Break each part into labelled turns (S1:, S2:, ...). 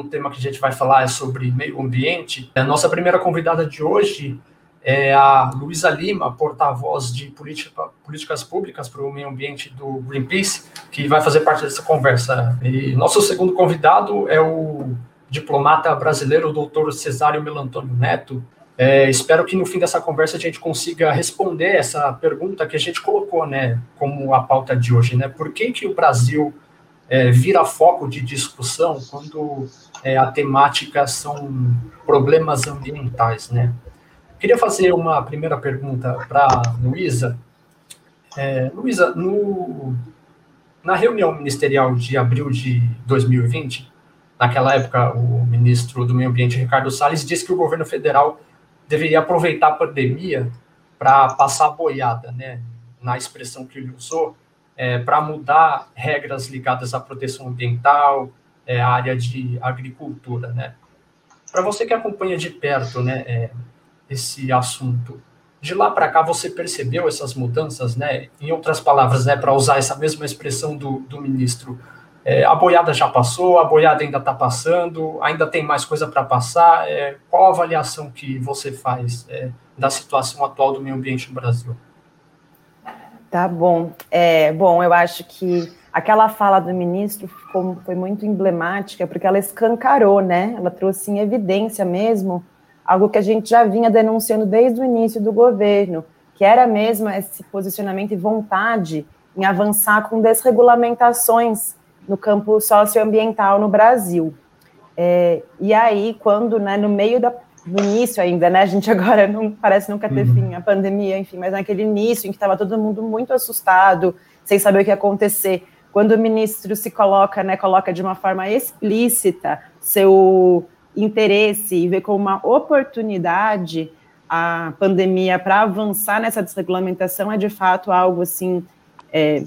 S1: o tema que a gente vai falar é sobre meio ambiente. A nossa primeira convidada de hoje é a Luísa Lima, porta-voz de política, políticas públicas para o meio ambiente do Greenpeace, que vai fazer parte dessa conversa. E nosso segundo convidado é o diplomata brasileiro, o doutor Cesário Melantônio Neto. É, espero que no fim dessa conversa a gente consiga responder essa pergunta que a gente colocou, né, como a pauta de hoje, né? Por que que o Brasil é, vira foco de discussão quando é, a temática são problemas ambientais, né? Queria fazer uma primeira pergunta para Luísa. É, Luísa, na reunião ministerial de abril de 2020, naquela época o ministro do Meio Ambiente, Ricardo Salles, disse que o governo federal deveria aproveitar a pandemia para passar boiada, né, na expressão que ele usou, é, para mudar regras ligadas à proteção ambiental, é, área de agricultura, né. Para você que acompanha de perto, né, é, esse assunto. De lá para cá você percebeu essas mudanças, né? Em outras palavras, né, para usar essa mesma expressão do, do ministro, é, a boiada já passou, a boiada ainda está passando, ainda tem mais coisa para passar. É, qual a avaliação que você faz é, da situação atual do meio ambiente no Brasil?
S2: Tá bom. É, bom, eu acho que aquela fala do ministro ficou, foi muito emblemática, porque ela escancarou, né? Ela trouxe em evidência mesmo algo que a gente já vinha denunciando desde o início do governo, que era mesmo esse posicionamento e vontade em avançar com desregulamentações no campo socioambiental no Brasil. É, e aí, quando, né, no meio da, no início ainda, né, a gente agora não parece nunca ter uhum. fim, a pandemia, enfim, mas naquele início em que estava todo mundo muito assustado, sem saber o que ia acontecer, quando o ministro se coloca, né, coloca de uma forma explícita seu interesse e ver como uma oportunidade a pandemia para avançar nessa desregulamentação é de fato algo assim é,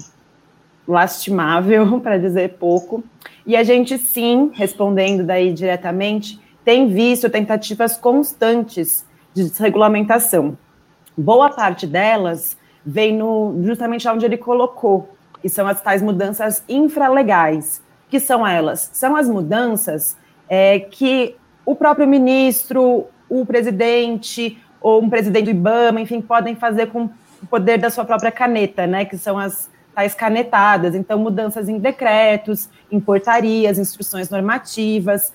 S2: lastimável, para dizer pouco. E a gente sim, respondendo daí diretamente, tem visto tentativas constantes de desregulamentação. Boa parte delas vem no, justamente onde ele colocou, que são as tais mudanças infralegais. Que são elas? São as mudanças é, que o próprio ministro, o presidente ou um presidente do IBAMA, enfim, podem fazer com o poder da sua própria caneta, né, que são as tais canetadas. Então, mudanças em decretos, em portarias, instruções normativas,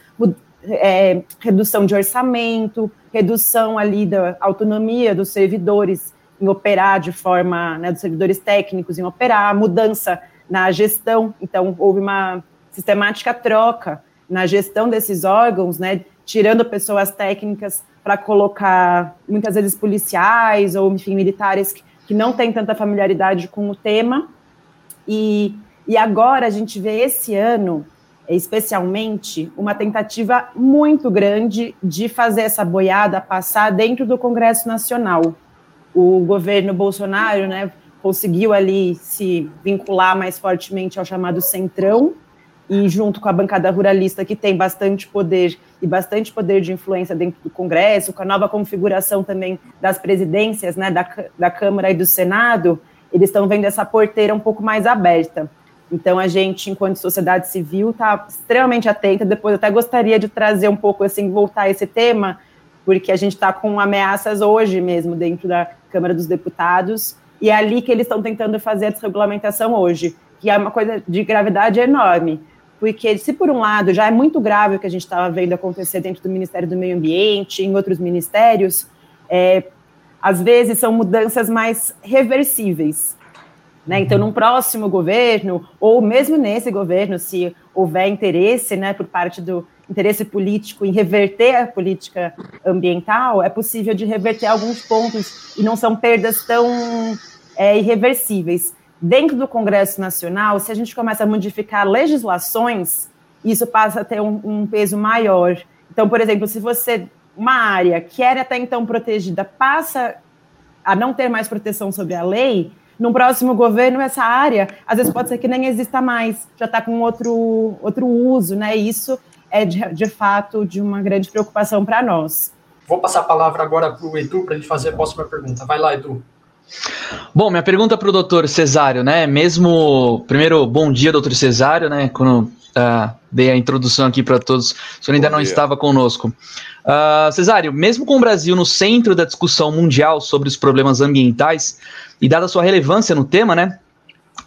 S2: é, redução de orçamento, redução ali da autonomia dos servidores em operar de forma, né, dos servidores técnicos em operar, mudança na gestão. Então, houve uma sistemática troca na gestão desses órgãos, né, tirando pessoas técnicas para colocar muitas vezes policiais ou enfim militares que, que não têm tanta familiaridade com o tema. E, e agora a gente vê esse ano, especialmente, uma tentativa muito grande de fazer essa boiada passar dentro do Congresso Nacional. O governo Bolsonaro, né, conseguiu ali se vincular mais fortemente ao chamado Centrão, e junto com a bancada ruralista, que tem bastante poder e bastante poder de influência dentro do Congresso, com a nova configuração também das presidências, né, da, da Câmara e do Senado, eles estão vendo essa porteira um pouco mais aberta. Então, a gente, enquanto sociedade civil, está extremamente atenta. Depois, até gostaria de trazer um pouco, assim, voltar a esse tema, porque a gente está com ameaças hoje mesmo dentro da Câmara dos Deputados, e é ali que eles estão tentando fazer a desregulamentação hoje, que é uma coisa de gravidade enorme porque se por um lado já é muito grave o que a gente estava vendo acontecer dentro do Ministério do Meio Ambiente, em outros ministérios, é, às vezes são mudanças mais reversíveis. Né? Então, num próximo governo, ou mesmo nesse governo, se houver interesse né, por parte do interesse político em reverter a política ambiental, é possível de reverter alguns pontos e não são perdas tão é, irreversíveis dentro do Congresso Nacional, se a gente começa a modificar legislações, isso passa a ter um, um peso maior. Então, por exemplo, se você, uma área que era até então protegida, passa a não ter mais proteção sobre a lei, no próximo governo, essa área, às vezes pode ser que nem exista mais, já está com outro, outro uso, né? Isso é, de, de fato, de uma grande preocupação para nós.
S1: Vou passar a palavra agora para o Edu para ele fazer a próxima pergunta. Vai lá, Edu.
S3: Bom, minha pergunta para o doutor Cesário, né? Mesmo. Primeiro, bom dia, doutor Cesário, né? Quando uh, dei a introdução aqui para todos, o senhor ainda bom não dia. estava conosco. Uh, Cesário, mesmo com o Brasil no centro da discussão mundial sobre os problemas ambientais, e dada a sua relevância no tema, né?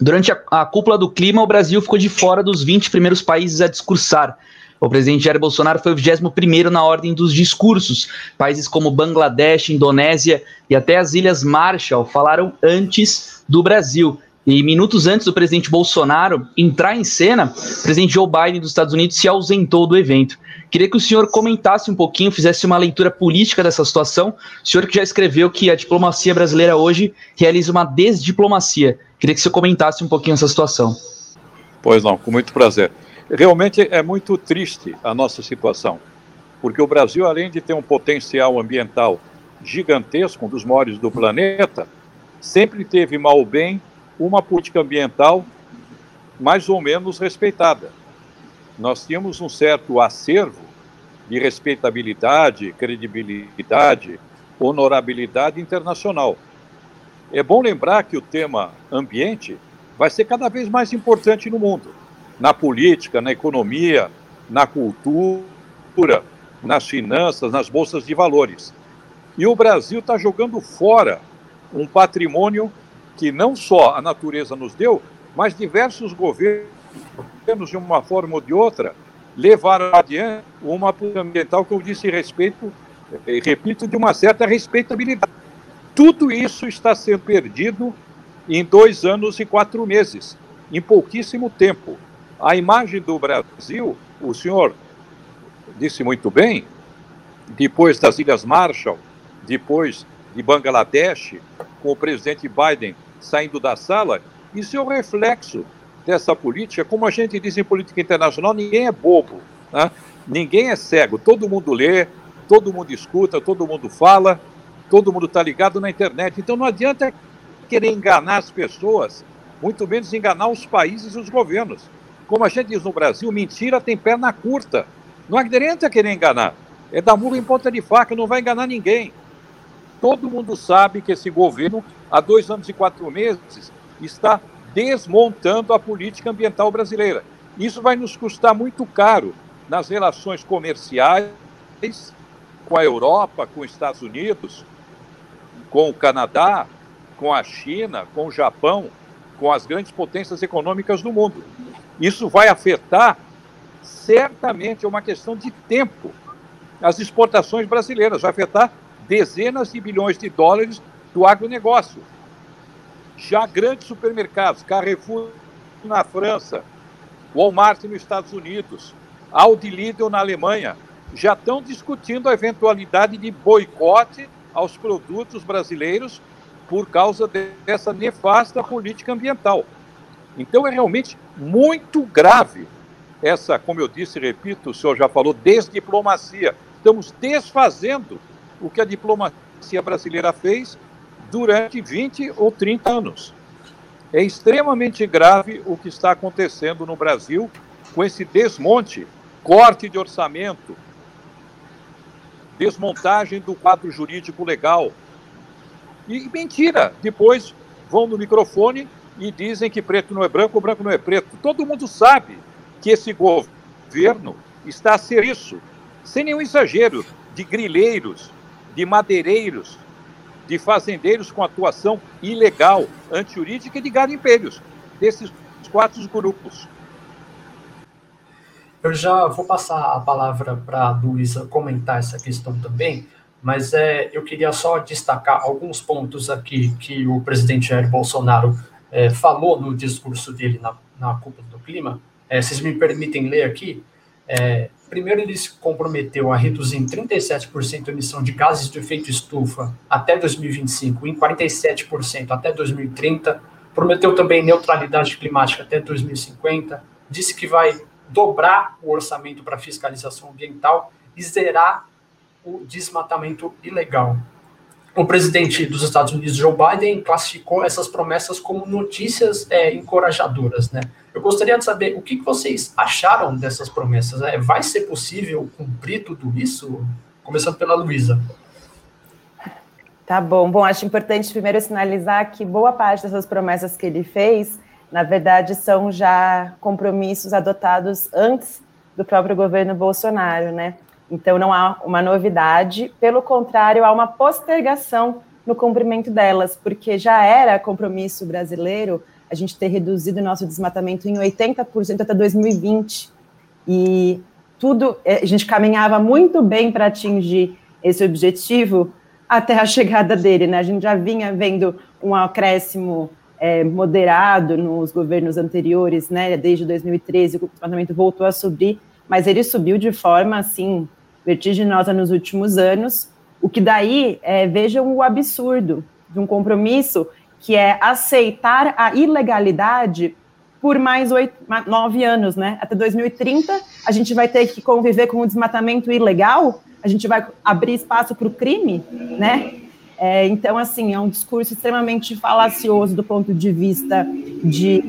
S3: Durante a, a cúpula do clima, o Brasil ficou de fora dos 20 primeiros países a discursar. O presidente Jair Bolsonaro foi o 21 na ordem dos discursos. Países como Bangladesh, Indonésia e até as Ilhas Marshall falaram antes do Brasil. E minutos antes do presidente Bolsonaro entrar em cena, o presidente Joe Biden dos Estados Unidos se ausentou do evento. Queria que o senhor comentasse um pouquinho, fizesse uma leitura política dessa situação. O senhor que já escreveu que a diplomacia brasileira hoje realiza uma desdiplomacia. Queria que o senhor comentasse um pouquinho essa situação.
S4: Pois não, com muito prazer. Realmente é muito triste a nossa situação, porque o Brasil, além de ter um potencial ambiental gigantesco, um dos maiores do planeta, sempre teve, mal ou bem, uma política ambiental mais ou menos respeitada. Nós tínhamos um certo acervo de respeitabilidade, credibilidade, honorabilidade internacional. É bom lembrar que o tema ambiente vai ser cada vez mais importante no mundo na política, na economia, na cultura, nas finanças, nas bolsas de valores. E o Brasil está jogando fora um patrimônio que não só a natureza nos deu, mas diversos governos, de uma forma ou de outra, levaram adiante uma política ambiental que eu disse respeito, eh, repito, de uma certa respeitabilidade. Tudo isso está sendo perdido em dois anos e quatro meses, em pouquíssimo tempo. A imagem do Brasil, o senhor disse muito bem, depois das Ilhas Marshall, depois de Bangladesh, com o presidente Biden saindo da sala, isso é o reflexo dessa política. Como a gente diz em política internacional, ninguém é bobo, né? ninguém é cego, todo mundo lê, todo mundo escuta, todo mundo fala, todo mundo está ligado na internet. Então não adianta querer enganar as pessoas, muito menos enganar os países e os governos. Como a gente diz no Brasil, mentira tem perna curta. Não adianta querer enganar. É dar murro em ponta de faca, não vai enganar ninguém. Todo mundo sabe que esse governo, há dois anos e quatro meses, está desmontando a política ambiental brasileira. Isso vai nos custar muito caro nas relações comerciais com a Europa, com os Estados Unidos, com o Canadá, com a China, com o Japão, com as grandes potências econômicas do mundo. Isso vai afetar, certamente, é uma questão de tempo, as exportações brasileiras, vai afetar dezenas de bilhões de dólares do agronegócio. Já grandes supermercados, Carrefour na França, Walmart nos Estados Unidos, Aldi Lidl na Alemanha, já estão discutindo a eventualidade de boicote aos produtos brasileiros por causa dessa nefasta política ambiental. Então é realmente muito grave essa, como eu disse, repito, o senhor já falou, desdiplomacia. Estamos desfazendo o que a diplomacia brasileira fez durante 20 ou 30 anos. É extremamente grave o que está acontecendo no Brasil com esse desmonte, corte de orçamento, desmontagem do quadro jurídico legal. E mentira, depois vão no microfone e dizem que preto não é branco, branco não é preto. Todo mundo sabe que esse governo está a ser isso, sem nenhum exagero, de grileiros, de madeireiros, de fazendeiros com atuação ilegal, antijurídica e de garimpeiros, desses quatro grupos.
S1: Eu já vou passar a palavra para a Luísa comentar essa questão também, mas é, eu queria só destacar alguns pontos aqui que o presidente Jair Bolsonaro é, falou no discurso dele na, na Cúpula do Clima, é, vocês me permitem ler aqui, é, primeiro ele se comprometeu a reduzir em 37% a emissão de gases de efeito estufa até 2025, em 47% até 2030, prometeu também neutralidade climática até 2050, disse que vai dobrar o orçamento para fiscalização ambiental e zerar o desmatamento ilegal o presidente dos Estados Unidos, Joe Biden, classificou essas promessas como notícias é, encorajadoras, né? Eu gostaria de saber o que vocês acharam dessas promessas. É, vai ser possível cumprir tudo isso? Começando pela Luísa.
S2: Tá bom. Bom, acho importante primeiro sinalizar que boa parte dessas promessas que ele fez, na verdade, são já compromissos adotados antes do próprio governo Bolsonaro, né? Então não há uma novidade, pelo contrário, há uma postergação no cumprimento delas, porque já era compromisso brasileiro a gente ter reduzido o nosso desmatamento em 80% até 2020. E tudo, eh, a gente caminhava muito bem para atingir esse objetivo até a chegada dele, né? A gente já vinha vendo um acréscimo é, moderado nos governos anteriores, né? Desde 2013 o desmatamento voltou a subir, mas ele subiu de forma assim vertiginosa nos últimos anos. O que daí é, vejam o absurdo de um compromisso que é aceitar a ilegalidade por mais oito, nove anos, né? Até 2030, a gente vai ter que conviver com o desmatamento ilegal, a gente vai abrir espaço para o crime, né? É, então, assim, é um discurso extremamente falacioso do ponto de vista de,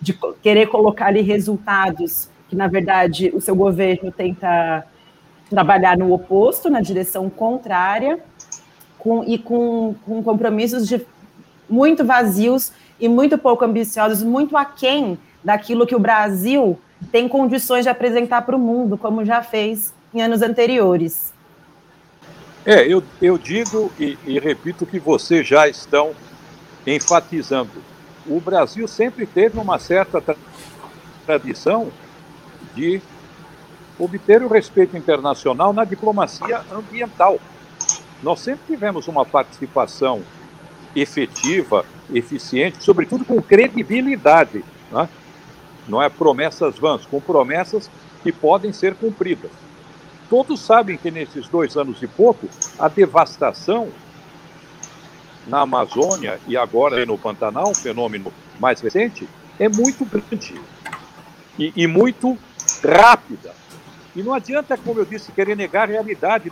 S2: de querer colocar ali resultados que, na verdade, o seu governo tenta trabalhar no oposto, na direção contrária, com, e com, com compromissos de muito vazios e muito pouco ambiciosos, muito aquém daquilo que o Brasil tem condições de apresentar para o mundo, como já fez em anos anteriores.
S4: É, eu, eu digo e, e repito que vocês já estão enfatizando. O Brasil sempre teve uma certa tra tradição de obter o respeito internacional na diplomacia ambiental. Nós sempre tivemos uma participação efetiva, eficiente, sobretudo com credibilidade. Né? Não é promessas vãs, com promessas que podem ser cumpridas. Todos sabem que nesses dois anos e pouco, a devastação na Amazônia e agora no Pantanal, um fenômeno mais recente, é muito grande e, e muito rápida. E não adianta, como eu disse, querer negar a realidade.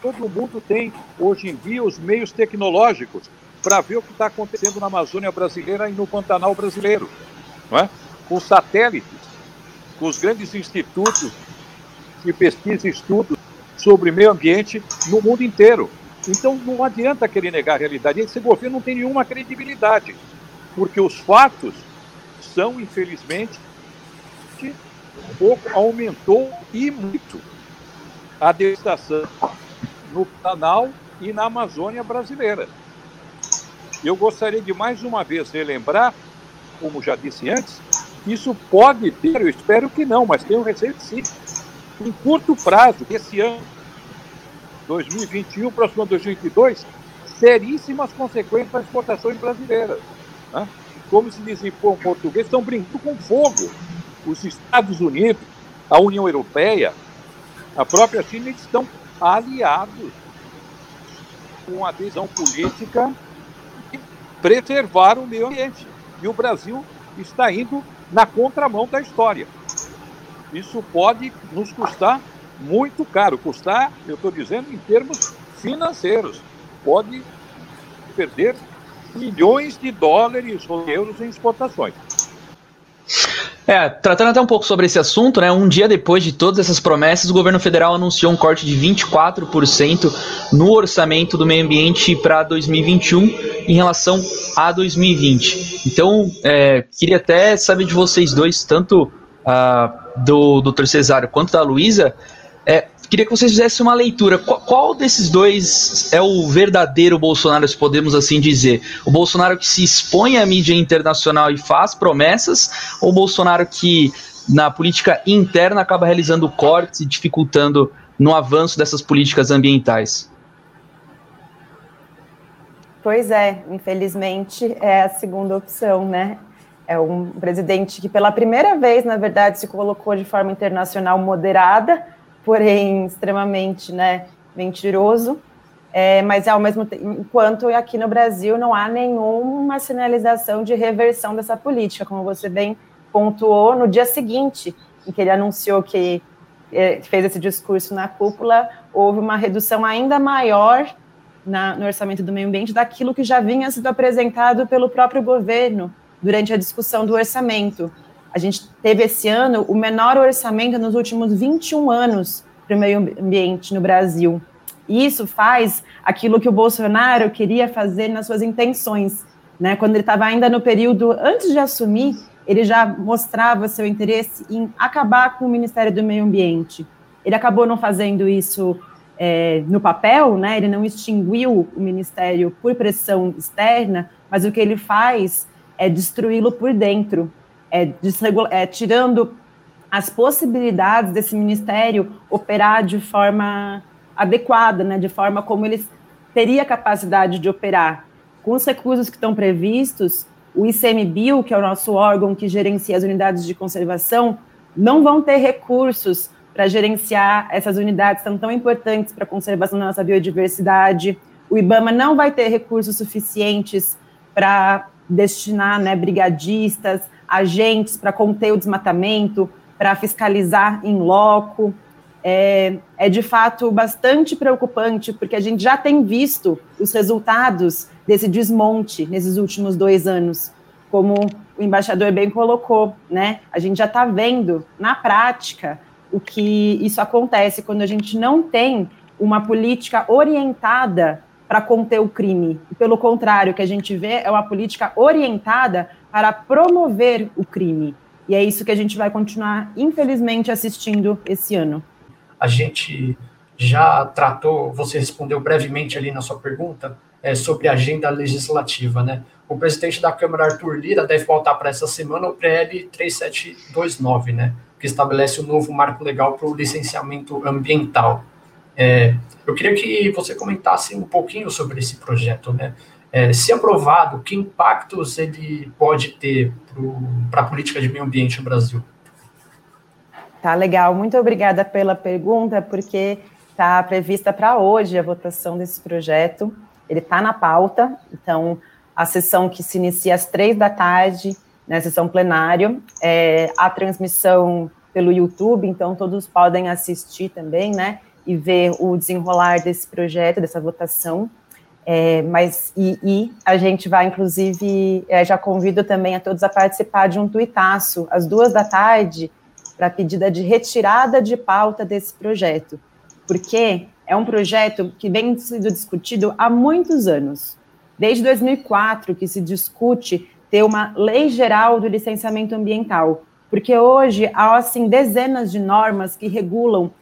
S4: Todo, mundo tem, hoje em dia, os meios tecnológicos para ver o que está acontecendo na Amazônia brasileira e no Pantanal brasileiro. Não é? Com satélites, com os grandes institutos de pesquisa e estudos sobre meio ambiente no mundo inteiro. Então não adianta querer negar a realidade. Esse governo não tem nenhuma credibilidade, porque os fatos são, infelizmente, pouco aumentou e muito a devastação no canal e na Amazônia brasileira. Eu gostaria de mais uma vez relembrar, como já disse antes, isso pode ter, eu espero que não, mas tenho receio de sim, em curto prazo, esse ano, 2021, próximo ano 2022, seríssimas consequências para as exportações brasileiras. Né? Como se diz em português, estão brincando com fogo. Os Estados Unidos, a União Europeia, a própria China estão aliados com a visão política de preservar o meio ambiente. E o Brasil está indo na contramão da história isso pode nos custar muito caro. Custar, eu estou dizendo, em termos financeiros. Pode perder milhões de dólares ou euros em exportações.
S3: É, tratando até um pouco sobre esse assunto, né? Um dia depois de todas essas promessas, o governo federal anunciou um corte de 24% no orçamento do meio ambiente para 2021 em relação a 2020. Então, é, queria até saber de vocês dois, tanto uh, do Dr. Cesário quanto da Luísa, é, queria que vocês fizessem uma leitura. Qual, qual, desses dois é o verdadeiro Bolsonaro, se podemos assim dizer? O Bolsonaro que se expõe à mídia internacional e faz promessas, ou o Bolsonaro que na política interna acaba realizando cortes e dificultando no avanço dessas políticas ambientais?
S2: Pois é, infelizmente é a segunda opção, né? é um presidente que, pela primeira vez, na verdade, se colocou de forma internacional moderada, porém extremamente né, mentiroso. É, mas, ao mesmo tempo, enquanto aqui no Brasil não há nenhuma sinalização de reversão dessa política, como você bem pontuou, no dia seguinte em que ele anunciou que é, fez esse discurso na cúpula, houve uma redução ainda maior na, no orçamento do meio ambiente daquilo que já vinha sido apresentado pelo próprio governo durante a discussão do orçamento. A gente teve esse ano o menor orçamento nos últimos 21 anos para o meio ambiente no Brasil. E isso faz aquilo que o Bolsonaro queria fazer nas suas intenções. Né? Quando ele estava ainda no período antes de assumir, ele já mostrava seu interesse em acabar com o Ministério do Meio Ambiente. Ele acabou não fazendo isso é, no papel, né? ele não extinguiu o Ministério por pressão externa, mas o que ele faz é destruí-lo por dentro, é, é tirando as possibilidades desse Ministério operar de forma adequada, né? de forma como ele teria capacidade de operar. Com os recursos que estão previstos, o ICMBio, que é o nosso órgão que gerencia as unidades de conservação, não vão ter recursos para gerenciar essas unidades tão, tão importantes para a conservação da nossa biodiversidade. O IBAMA não vai ter recursos suficientes para destinar né, brigadistas, agentes para conter o desmatamento, para fiscalizar em loco. É, é de fato bastante preocupante, porque a gente já tem visto os resultados desse desmonte nesses últimos dois anos, como o embaixador bem colocou, né? A gente já está vendo na prática o que isso acontece quando a gente não tem uma política orientada para conter o crime. Pelo contrário, o que a gente vê é uma política orientada para promover o crime. E é isso que a gente vai continuar, infelizmente, assistindo esse ano.
S1: A gente já tratou, você respondeu brevemente ali na sua pergunta, é, sobre a agenda legislativa, né? O presidente da Câmara, Arthur Lira, deve voltar para essa semana o PL 3729, né? Que estabelece o um novo marco legal para o licenciamento ambiental. É, eu queria que você comentasse um pouquinho sobre esse projeto, né? É, se aprovado, que impactos ele pode ter para a política de meio ambiente no Brasil?
S2: Tá legal, muito obrigada pela pergunta, porque está prevista para hoje a votação desse projeto ele está na pauta, então a sessão que se inicia às três da tarde, né, sessão plenário, é, a transmissão pelo YouTube, então todos podem assistir também, né, e ver o desenrolar desse projeto, dessa votação. É, mas e, e, a gente vai, inclusive, é, já convido também a todos a participar de um tuitaço às duas da tarde para pedida de retirada de pauta desse projeto, porque é um projeto que vem sendo discutido há muitos anos. Desde 2004 que se discute ter uma lei geral do licenciamento ambiental, porque hoje há assim dezenas de normas que regulam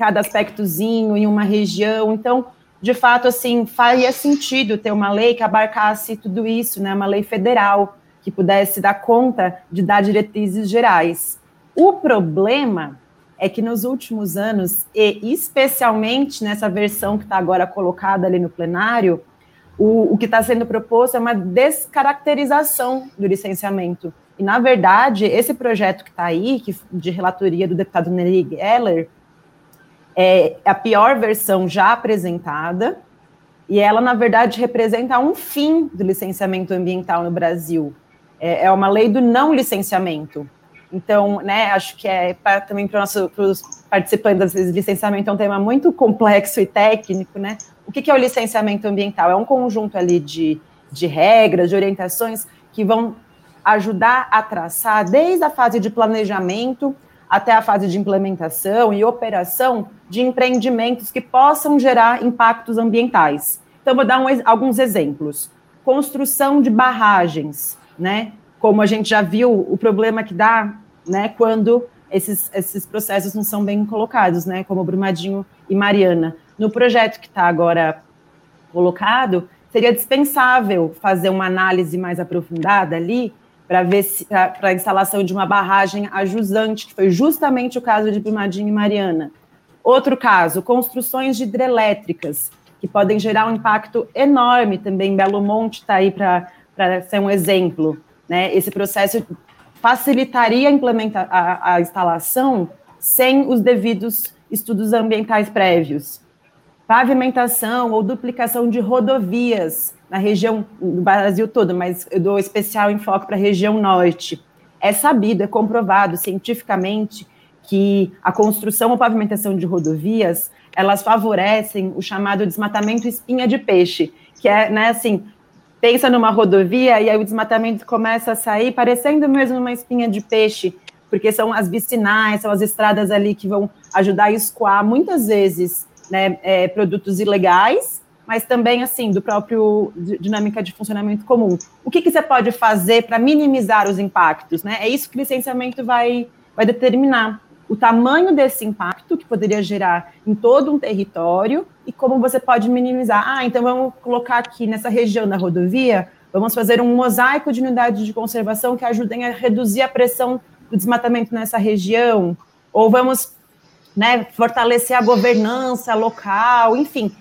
S2: cada aspectozinho em uma região. Então, de fato, assim, faria sentido ter uma lei que abarcasse tudo isso, né? Uma lei federal que pudesse dar conta de dar diretrizes gerais. O problema é que nos últimos anos, e especialmente nessa versão que está agora colocada ali no plenário, o, o que está sendo proposto é uma descaracterização do licenciamento. E, na verdade, esse projeto que está aí, que, de relatoria do deputado Nery Geller, é a pior versão já apresentada, e ela, na verdade, representa um fim do licenciamento ambiental no Brasil. É, é uma lei do não licenciamento. Então, né, acho que é pra, também para os participantes, licenciamento é um tema muito complexo e técnico, né? O que, que é o licenciamento ambiental? É um conjunto ali de, de regras, de orientações que vão ajudar a traçar desde a fase de planejamento até a fase de implementação e operação de empreendimentos que possam gerar impactos ambientais. Então, vou dar um, alguns exemplos. Construção de barragens, né? como a gente já viu, o problema que dá, né, quando esses, esses processos não são bem colocados, né, como Brumadinho e Mariana. No projeto que está agora colocado, seria dispensável fazer uma análise mais aprofundada ali para ver para a instalação de uma barragem ajusante, que foi justamente o caso de Brumadinho e Mariana. Outro caso, construções de hidrelétricas, que podem gerar um impacto enorme também. Belo Monte está aí para ser um exemplo. Né? Esse processo facilitaria a, implementa a, a instalação sem os devidos estudos ambientais prévios. Pavimentação ou duplicação de rodovias na região do Brasil todo, mas eu dou especial enfoque para a região norte. É sabido, é comprovado cientificamente que a construção ou pavimentação de rodovias, elas favorecem o chamado desmatamento espinha de peixe, que é, né, assim, pensa numa rodovia e aí o desmatamento começa a sair, parecendo mesmo uma espinha de peixe, porque são as vicinais, são as estradas ali que vão ajudar a escoar muitas vezes né, é, produtos ilegais, mas também, assim, do próprio dinâmica de funcionamento comum. O que, que você pode fazer para minimizar os impactos, né? É isso que o licenciamento vai, vai determinar. O tamanho desse impacto que poderia gerar em todo um território e como você pode minimizar. Ah, então vamos colocar aqui nessa região da rodovia, vamos fazer um mosaico de unidades de conservação que ajudem a reduzir a pressão do desmatamento nessa região, ou vamos né, fortalecer a governança local, enfim,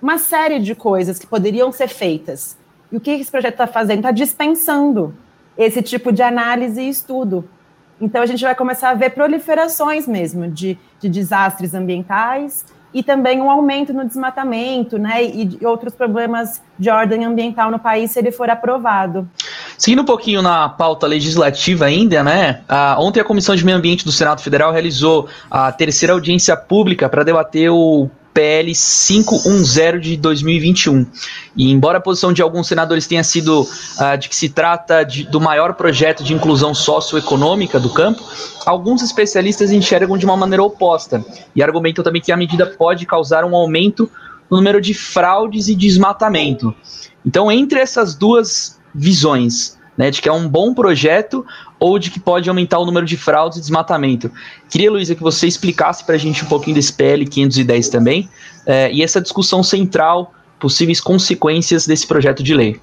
S2: uma série de coisas que poderiam ser feitas. E o que esse projeto está fazendo? Está dispensando esse tipo de análise e estudo. Então, a gente vai começar a ver proliferações mesmo de, de desastres ambientais e também um aumento no desmatamento, né, e outros problemas de ordem ambiental no país se ele for aprovado.
S3: Seguindo um pouquinho na pauta legislativa ainda, né, ontem a Comissão de Meio Ambiente do Senado Federal realizou a terceira audiência pública para debater o PL 510 de 2021. E embora a posição de alguns senadores tenha sido uh, de que se trata de, do maior projeto de inclusão socioeconômica do campo, alguns especialistas enxergam de uma maneira oposta e argumentam também que a medida pode causar um aumento no número de fraudes e desmatamento. Então, entre essas duas visões, né, de que é um bom projeto ou de que pode aumentar o número de fraudes e desmatamento. Queria, Luísa, que você explicasse para a gente um pouquinho desse PL 510 também, é, e essa discussão central, possíveis consequências desse projeto de lei.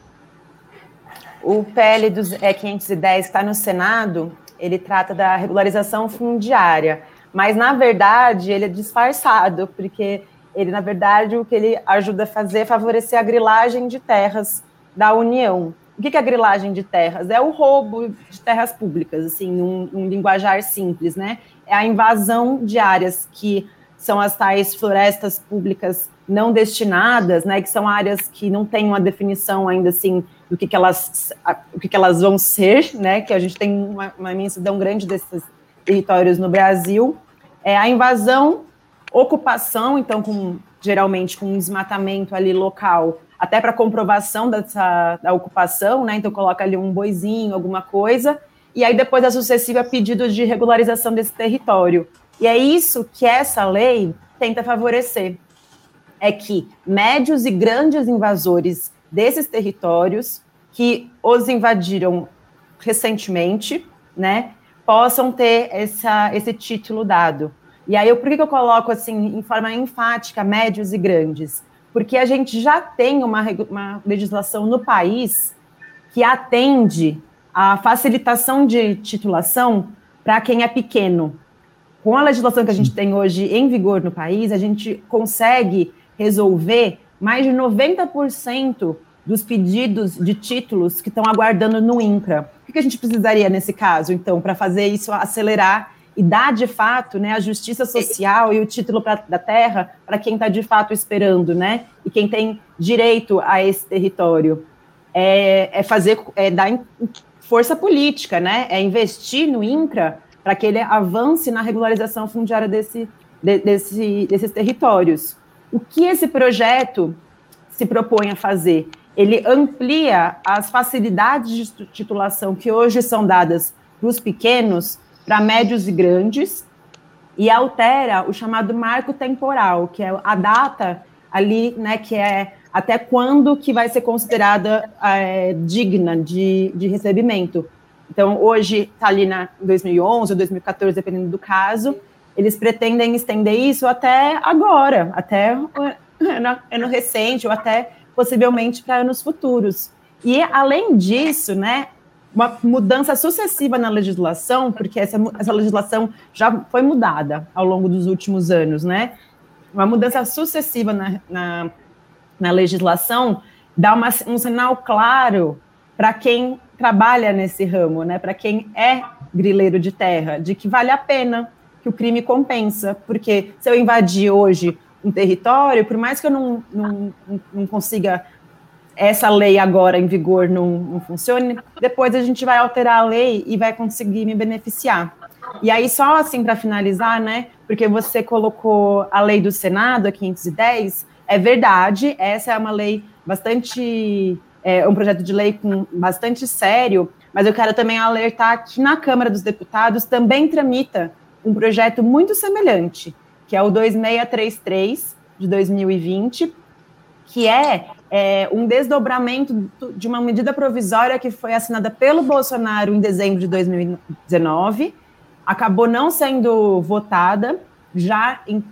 S2: O PL dos, é, 510 está no Senado, ele trata da regularização fundiária, mas na verdade ele é disfarçado, porque ele, na verdade, o que ele ajuda a fazer é favorecer a grilagem de terras da União. O que é a grilagem de terras? É o roubo de terras públicas, assim, um, um linguajar simples, né? É a invasão de áreas que são as tais florestas públicas não destinadas, né? Que são áreas que não têm uma definição ainda assim do que, que elas, o que, que elas vão ser, né? Que a gente tem uma, uma imensidão grande desses territórios no Brasil. É a invasão, ocupação, então com geralmente com um desmatamento ali local até para comprovação dessa, da ocupação, né? Então coloca ali um boizinho, alguma coisa, e aí depois a sucessiva pedido de regularização desse território. E é isso que essa lei tenta favorecer. É que médios e grandes invasores desses territórios que os invadiram recentemente, né, possam ter essa, esse título dado. E aí, por que, que eu coloco assim, em forma enfática, médios e grandes? Porque a gente já tem uma, uma legislação no país que atende à facilitação de titulação para quem é pequeno. Com a legislação que a gente tem hoje em vigor no país, a gente consegue resolver mais de 90% dos pedidos de títulos que estão aguardando no INCRA. O que a gente precisaria nesse caso, então, para fazer isso acelerar e dar de fato né, a justiça social e o título pra, da terra para quem está de fato esperando, né? E quem tem direito a esse território. É, é fazer, é dar força política, né? É investir no INCRA para que ele avance na regularização fundiária desse, de, desse, desses territórios. O que esse projeto se propõe a fazer? Ele amplia as facilidades de titulação que hoje são dadas para os pequenos para médios e grandes e altera o chamado marco temporal, que é a data ali, né, que é até quando que vai ser considerada é, digna de, de recebimento. Então, hoje está ali na 2011 ou 2014, dependendo do caso, eles pretendem estender isso até agora, até ano, ano recente ou até possivelmente para anos futuros. E, além disso, né, uma mudança sucessiva na legislação, porque essa, essa legislação já foi mudada ao longo dos últimos anos, né? Uma mudança sucessiva na, na, na legislação dá uma, um sinal claro para quem trabalha nesse ramo, né? Para quem é grileiro de terra, de que vale a pena, que o crime compensa, porque se eu invadir hoje um território, por mais que eu não, não, não consiga essa lei agora em vigor não, não funcione, depois a gente vai alterar a lei e vai conseguir me beneficiar. E aí, só assim para finalizar, né? Porque você colocou a lei do Senado, a 510, é verdade, essa é uma lei bastante. É um projeto de lei com bastante sério, mas eu quero também alertar que na Câmara dos Deputados também tramita um projeto muito semelhante, que é o 2633 de 2020, que é, é um desdobramento de uma medida provisória que foi assinada pelo Bolsonaro em dezembro de 2019, acabou não sendo votada já em,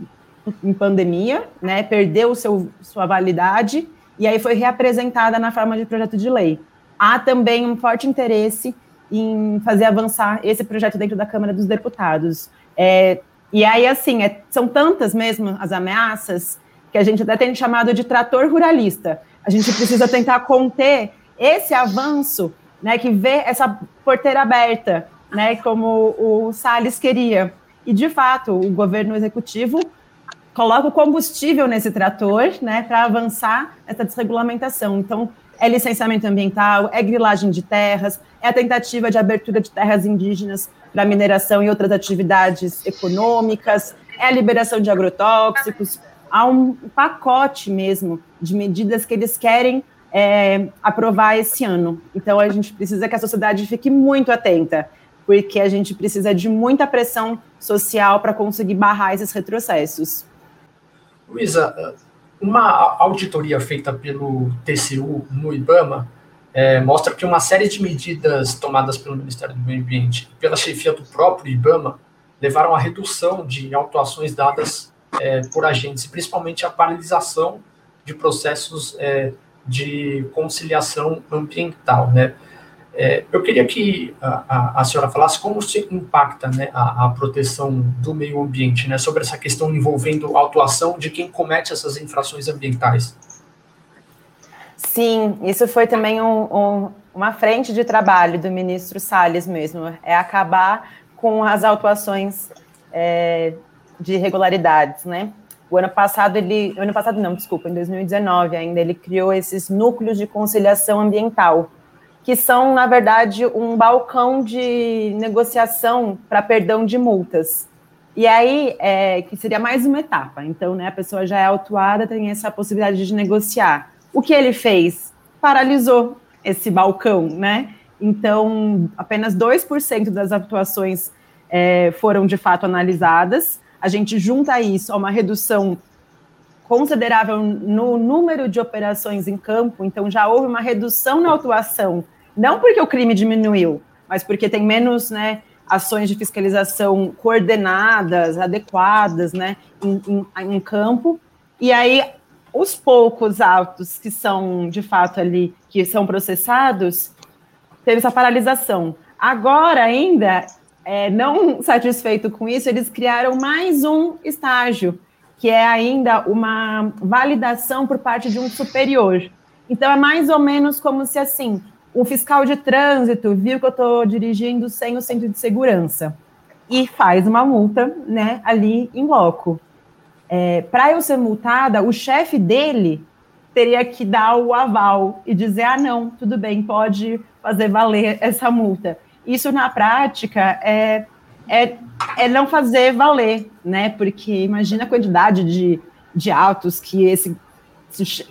S2: em pandemia, né, perdeu seu, sua validade e aí foi reapresentada na forma de projeto de lei. Há também um forte interesse em fazer avançar esse projeto dentro da Câmara dos Deputados. É, e aí, assim, é, são tantas mesmo as ameaças que a gente até tem chamado de trator ruralista. A gente precisa tentar conter esse avanço, né, que vê essa porteira aberta, né, como o Salles queria. E, de fato, o governo executivo coloca o combustível nesse trator, né, para avançar essa desregulamentação. Então, é licenciamento ambiental, é grilagem de terras, é a tentativa de abertura de terras indígenas para mineração e outras atividades econômicas, é a liberação de agrotóxicos. Há um pacote mesmo de medidas que eles querem é, aprovar esse ano. Então, a gente precisa que a sociedade fique muito atenta, porque a gente precisa de muita pressão social para conseguir barrar esses retrocessos.
S1: Luísa, uma auditoria feita pelo TCU no IBAMA é, mostra que uma série de medidas tomadas pelo Ministério do Meio Ambiente e pela chefia do próprio IBAMA levaram à redução de autuações dadas é, por agentes, principalmente a paralisação de processos é, de conciliação ambiental, né? É, eu queria que a, a, a, senhora falasse como se impacta né, a, a, proteção do meio ambiente, né, sobre essa questão envolvendo a atuação de quem comete essas infrações ambientais.
S2: Sim, isso foi também um, um, uma frente de trabalho do ministro Salles mesmo, é acabar com as autuações é, de irregularidades, né? O ano passado ele, ano passado não, desculpa, em 2019 ainda ele criou esses núcleos de conciliação ambiental, que são, na verdade, um balcão de negociação para perdão de multas. E aí, é, que seria mais uma etapa. Então, né, a pessoa já é autuada, tem essa possibilidade de negociar. O que ele fez? Paralisou esse balcão, né? Então, apenas 2% das atuações é, foram de fato analisadas. A gente junta isso a uma redução considerável no número de operações em campo, então já houve uma redução na atuação não porque o crime diminuiu, mas porque tem menos né, ações de fiscalização coordenadas, adequadas né, em, em, em campo. E aí, os poucos autos que são, de fato, ali, que são processados, teve essa paralisação. Agora, ainda, é, não satisfeito com isso, eles criaram mais um estágio, que é ainda uma validação por parte de um superior. Então, é mais ou menos como se, assim, o fiscal de trânsito viu que eu estou dirigindo sem o centro de segurança e faz uma multa, né, ali em loco. É, Para eu ser multada, o chefe dele teria que dar o aval e dizer: ah, não, tudo bem, pode fazer valer essa multa. Isso na prática é, é, é não fazer valer, né? Porque imagina a quantidade de, de autos que esse,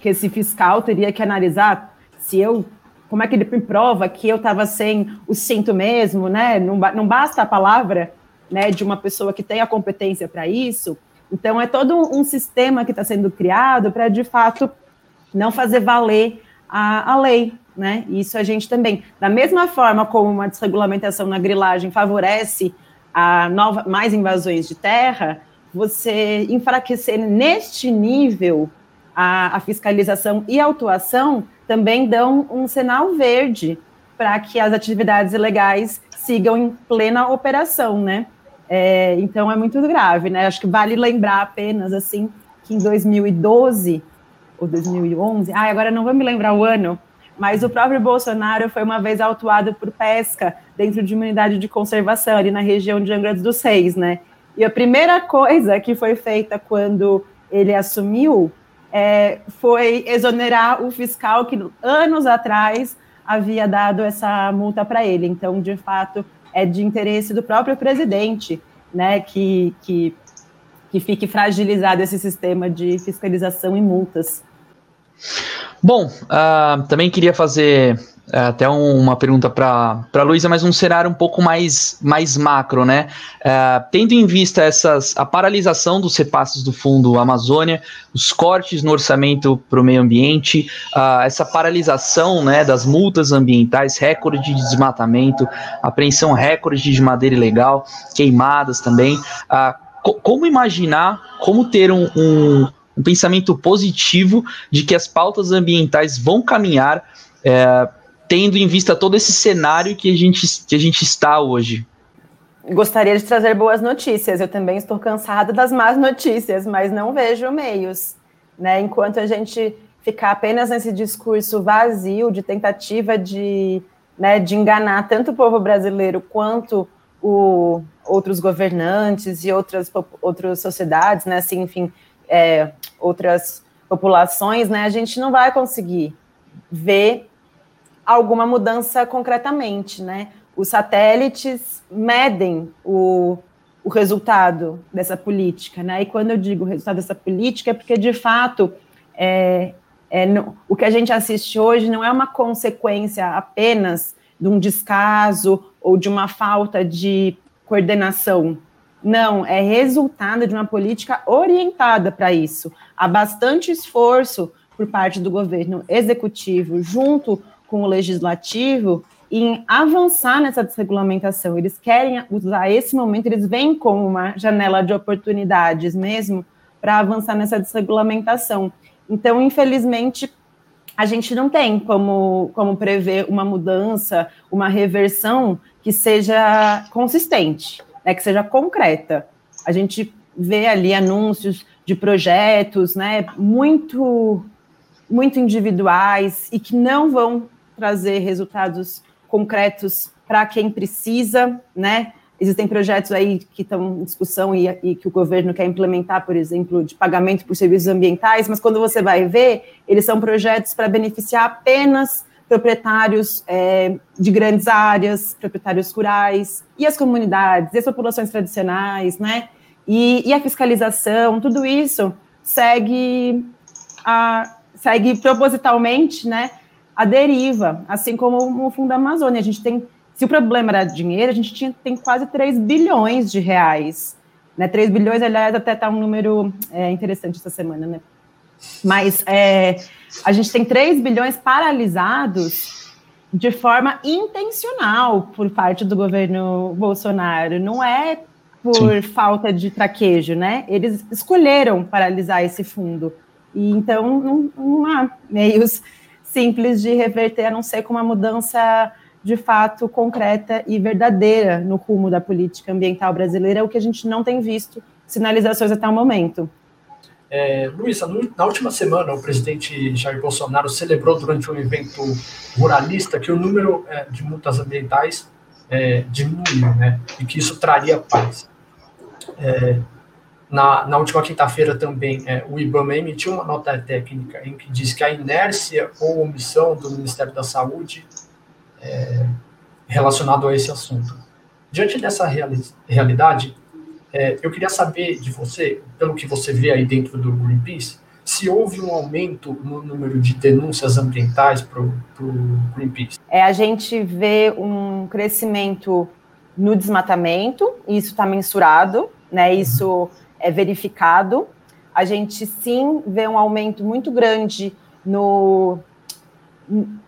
S2: que esse fiscal teria que analisar. Se eu como é que ele me prova que eu estava sem o cinto mesmo, né? Não, não basta a palavra né, de uma pessoa que tem a competência para isso. Então, é todo um sistema que está sendo criado para, de fato, não fazer valer a, a lei. Né? Isso a gente também, da mesma forma como uma desregulamentação na grilagem favorece a nova, mais invasões de terra, você enfraquecer neste nível a, a fiscalização e a autuação também dão um sinal verde para que as atividades ilegais sigam em plena operação, né? É, então é muito grave, né? Acho que vale lembrar apenas assim que em 2012 ou 2011, ah, agora não vou me lembrar o ano, mas o próprio Bolsonaro foi uma vez autuado por pesca dentro de uma unidade de conservação ali na região de Angra dos Reis, né? E a primeira coisa que foi feita quando ele assumiu é, foi exonerar o fiscal que anos atrás havia dado essa multa para ele. Então, de fato, é de interesse do próprio presidente, né, que, que, que fique fragilizado esse sistema de fiscalização e multas.
S3: Bom, uh, também queria fazer é até um, uma pergunta para a Luísa, mas um cenário um pouco mais, mais macro, né? É, tendo em vista essas, a paralisação dos repasses do Fundo Amazônia, os cortes no orçamento para o meio ambiente, uh, essa paralisação né, das multas ambientais, recorde de desmatamento, apreensão recorde de madeira ilegal, queimadas também. Uh, co como imaginar, como ter um, um um pensamento positivo de que as pautas ambientais vão caminhar, é, tendo em vista todo esse cenário que a gente, que a gente está hoje.
S2: Gostaria de trazer boas notícias. Eu também estou cansada das más notícias, mas não vejo meios. Né? Enquanto a gente ficar apenas nesse discurso vazio de tentativa de, né, de enganar tanto o povo brasileiro quanto o, outros governantes e outras, outras sociedades, né, assim, enfim, é, outras populações, né, a gente não vai conseguir ver alguma mudança concretamente, né? Os satélites medem o, o resultado dessa política, né? E quando eu digo resultado dessa política é porque de fato é, é o que a gente assiste hoje não é uma consequência apenas de um descaso ou de uma falta de coordenação não, é resultado de uma política orientada para isso. Há bastante esforço por parte do governo executivo, junto com o legislativo, em avançar nessa desregulamentação. Eles querem usar esse momento, eles vêm como uma janela de oportunidades mesmo para avançar nessa desregulamentação. Então, infelizmente, a gente não tem como, como prever uma mudança, uma reversão que seja consistente né, que seja concreta. A gente vê ali anúncios de projetos, né, muito muito individuais e que não vão trazer resultados concretos para quem precisa, né? Existem projetos aí que estão em discussão e, e, que o governo quer implementar, por exemplo, de pagamento por serviços ambientais, mas quando você vai ver, eles são projetos para beneficiar apenas proprietários é, de grandes áreas, proprietários rurais, e as comunidades, e as populações tradicionais, né? E, e a fiscalização, tudo isso segue, a, segue propositalmente, né? A deriva, assim como o Fundo da Amazônia. A gente tem, se o problema era dinheiro, a gente tinha, tem quase 3 bilhões de reais. Né? 3 bilhões, aliás, até está um número é, interessante essa semana, né? Mas é, a gente tem 3 bilhões paralisados de forma intencional por parte do governo Bolsonaro. Não é por Sim. falta de traquejo, né? Eles escolheram paralisar esse fundo. E então não, não há meios simples de reverter, a não ser com uma mudança de fato concreta e verdadeira no rumo da política ambiental brasileira, o que a gente não tem visto sinalizações até o momento.
S1: É, Luísa, na última semana, o presidente Jair Bolsonaro celebrou durante um evento ruralista que o número é, de multas ambientais é, diminuiu, né? E que isso traria paz. É, na, na, última quinta-feira também, é, o IBAMA emitiu uma nota técnica em que diz que a inércia ou omissão do Ministério da Saúde é relacionado a esse assunto. Diante dessa reali realidade, é, eu queria saber de você, pelo que você vê aí dentro do Greenpeace, se houve um aumento no número de denúncias ambientais para o Greenpeace.
S2: É, a gente vê um crescimento no desmatamento, isso está mensurado, né? Isso é verificado. A gente sim vê um aumento muito grande no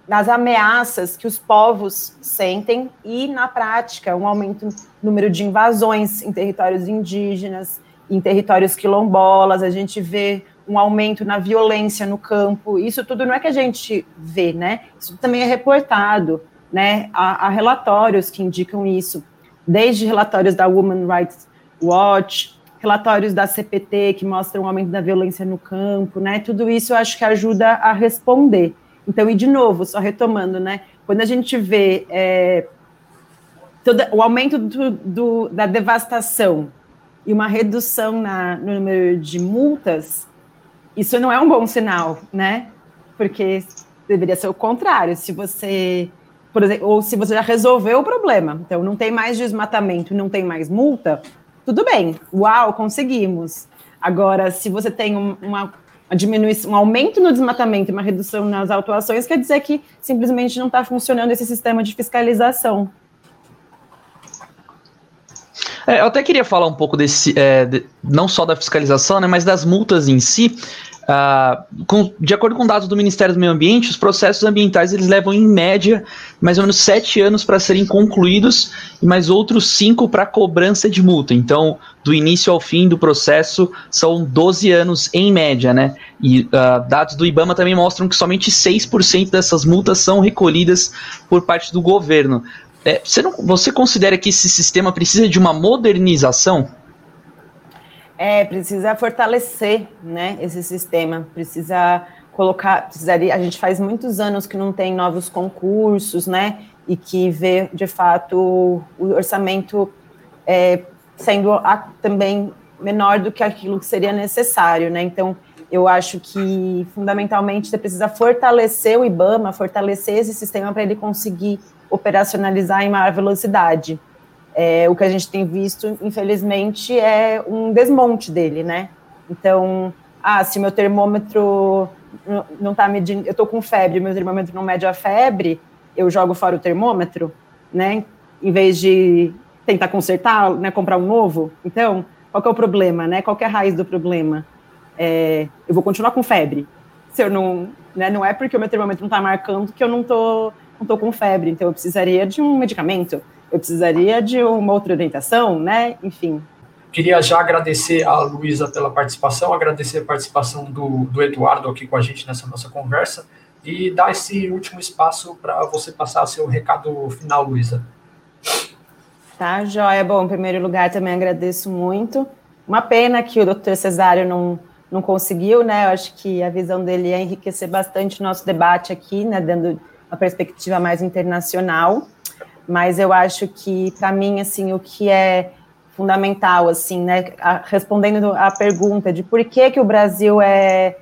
S2: nas ameaças que os povos sentem e, na prática, um aumento no número de invasões em territórios indígenas, em territórios quilombolas, a gente vê um aumento na violência no campo. Isso tudo não é que a gente vê, né? Isso também é reportado, né? Há, há relatórios que indicam isso, desde relatórios da Women Rights Watch, relatórios da CPT que mostram um aumento da violência no campo, né? Tudo isso eu acho que ajuda a responder. Então, e de novo, só retomando, né? Quando a gente vê é, todo, o aumento do, do, da devastação e uma redução na, no número de multas, isso não é um bom sinal, né? Porque deveria ser o contrário. Se você, por exemplo, ou se você já resolveu o problema, então não tem mais desmatamento, não tem mais multa, tudo bem. Uau, conseguimos. Agora, se você tem uma uma diminuição, um aumento no desmatamento e uma redução nas autuações, quer dizer que simplesmente não está funcionando esse sistema de fiscalização.
S3: É, eu até queria falar um pouco desse, é, de, não só da fiscalização, né, mas das multas em si. Uh, com, de acordo com dados do Ministério do Meio Ambiente, os processos ambientais eles levam em média mais ou menos sete anos para serem concluídos e mais outros cinco para cobrança de multa. Então, do início ao fim do processo são 12 anos em média, né? E uh, dados do IBAMA também mostram que somente 6% dessas multas são recolhidas por parte do governo. É, você, não, você considera que esse sistema precisa de uma modernização?
S2: É, precisa fortalecer, né, esse sistema, precisa colocar, precisaria, a gente faz muitos anos que não tem novos concursos, né, e que vê, de fato, o orçamento é, sendo a, também menor do que aquilo que seria necessário, né, então eu acho que, fundamentalmente, você precisa fortalecer o IBAMA, fortalecer esse sistema para ele conseguir operacionalizar em maior velocidade. É, o que a gente tem visto, infelizmente, é um desmonte dele, né? Então, ah, se meu termômetro não está medindo, eu estou com febre, meu termômetro não mede a febre, eu jogo fora o termômetro, né? Em vez de tentar consertar, né, comprar um novo. Então, qual é o problema, né? Qual é a raiz do problema? É, eu vou continuar com febre. Se eu não, né, não é porque o meu termômetro não está marcando que eu não estou não estou com febre, então eu precisaria de um medicamento, eu precisaria de uma outra orientação, né? Enfim.
S1: Queria já agradecer a Luísa pela participação, agradecer a participação do, do Eduardo aqui com a gente nessa nossa conversa e dar esse último espaço para você passar seu recado final, Luísa.
S2: Tá, joia. Bom, em primeiro lugar, também agradeço muito. Uma pena que o doutor Cesário não, não conseguiu, né? Eu acho que a visão dele ia enriquecer bastante o nosso debate aqui, né? Dando uma perspectiva mais internacional, mas eu acho que para mim assim o que é fundamental assim, né, a, respondendo à pergunta de por que que o Brasil é,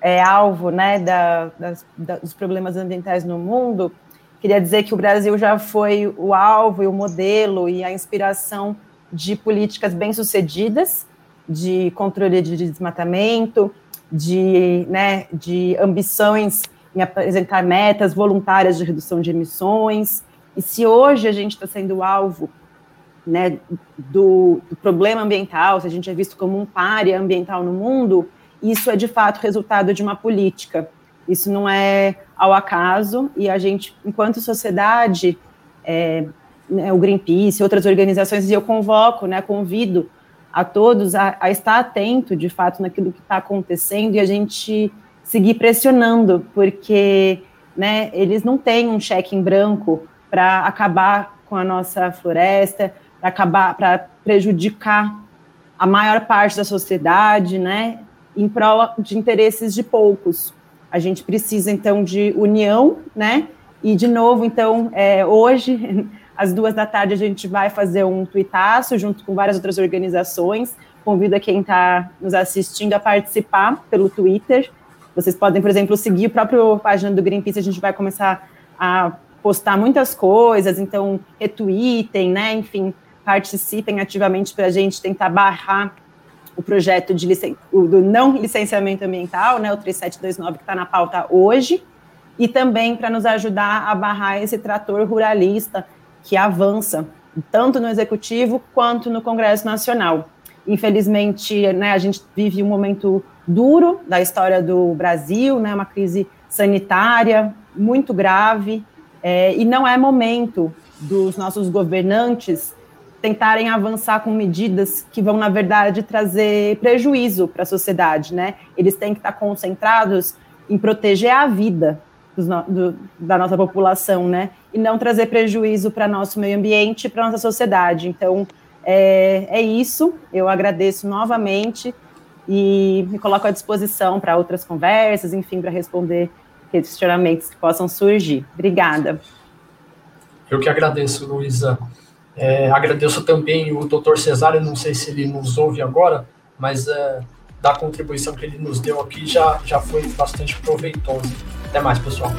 S2: é alvo, né, da, das, da, dos problemas ambientais no mundo, queria dizer que o Brasil já foi o alvo e o modelo e a inspiração de políticas bem-sucedidas de controle de desmatamento, de, né, de ambições em apresentar metas voluntárias de redução de emissões. E se hoje a gente está sendo alvo né, do, do, problema ambiental, se a gente é visto como um párea ambiental no mundo, isso é de fato resultado de uma política. Isso não é ao acaso, e a gente, enquanto sociedade, é, né, o Greenpeace, outras organizações, e eu convoco, né, convido a todos a, a estar atento, de fato, naquilo que está acontecendo e a gente seguir pressionando, porque né, eles não têm um cheque em branco para acabar com a nossa floresta, para acabar, para prejudicar a maior parte da sociedade, né, em prol de interesses de poucos. A gente precisa então de união, né? E de novo, então, é, hoje às duas da tarde a gente vai fazer um tuitaço junto com várias outras organizações. Convido a quem está nos assistindo a participar pelo Twitter. Vocês podem, por exemplo, seguir a própria página do Greenpeace, a gente vai começar a postar muitas coisas, então retweetem, né? Enfim, participem ativamente para a gente tentar barrar o projeto de licen... do não licenciamento ambiental, né, o 3729 que está na pauta hoje, e também para nos ajudar a barrar esse trator ruralista que avança tanto no executivo quanto no Congresso Nacional. Infelizmente, né, a gente vive um momento duro da história do Brasil, né, uma crise sanitária muito grave, é, e não é momento dos nossos governantes tentarem avançar com medidas que vão, na verdade, trazer prejuízo para a sociedade, né? Eles têm que estar concentrados em proteger a vida do, da nossa população, né? E não trazer prejuízo para nosso meio ambiente para nossa sociedade. Então, é, é isso. Eu agradeço novamente e me coloco à disposição para outras conversas, enfim, para responder questionamentos que possam surgir. Obrigada.
S1: Eu que agradeço, Luísa. É, agradeço também o doutor Cesário, não sei se ele nos ouve agora, mas é, da contribuição que ele nos deu aqui já, já foi bastante proveitosa. Até mais, pessoal.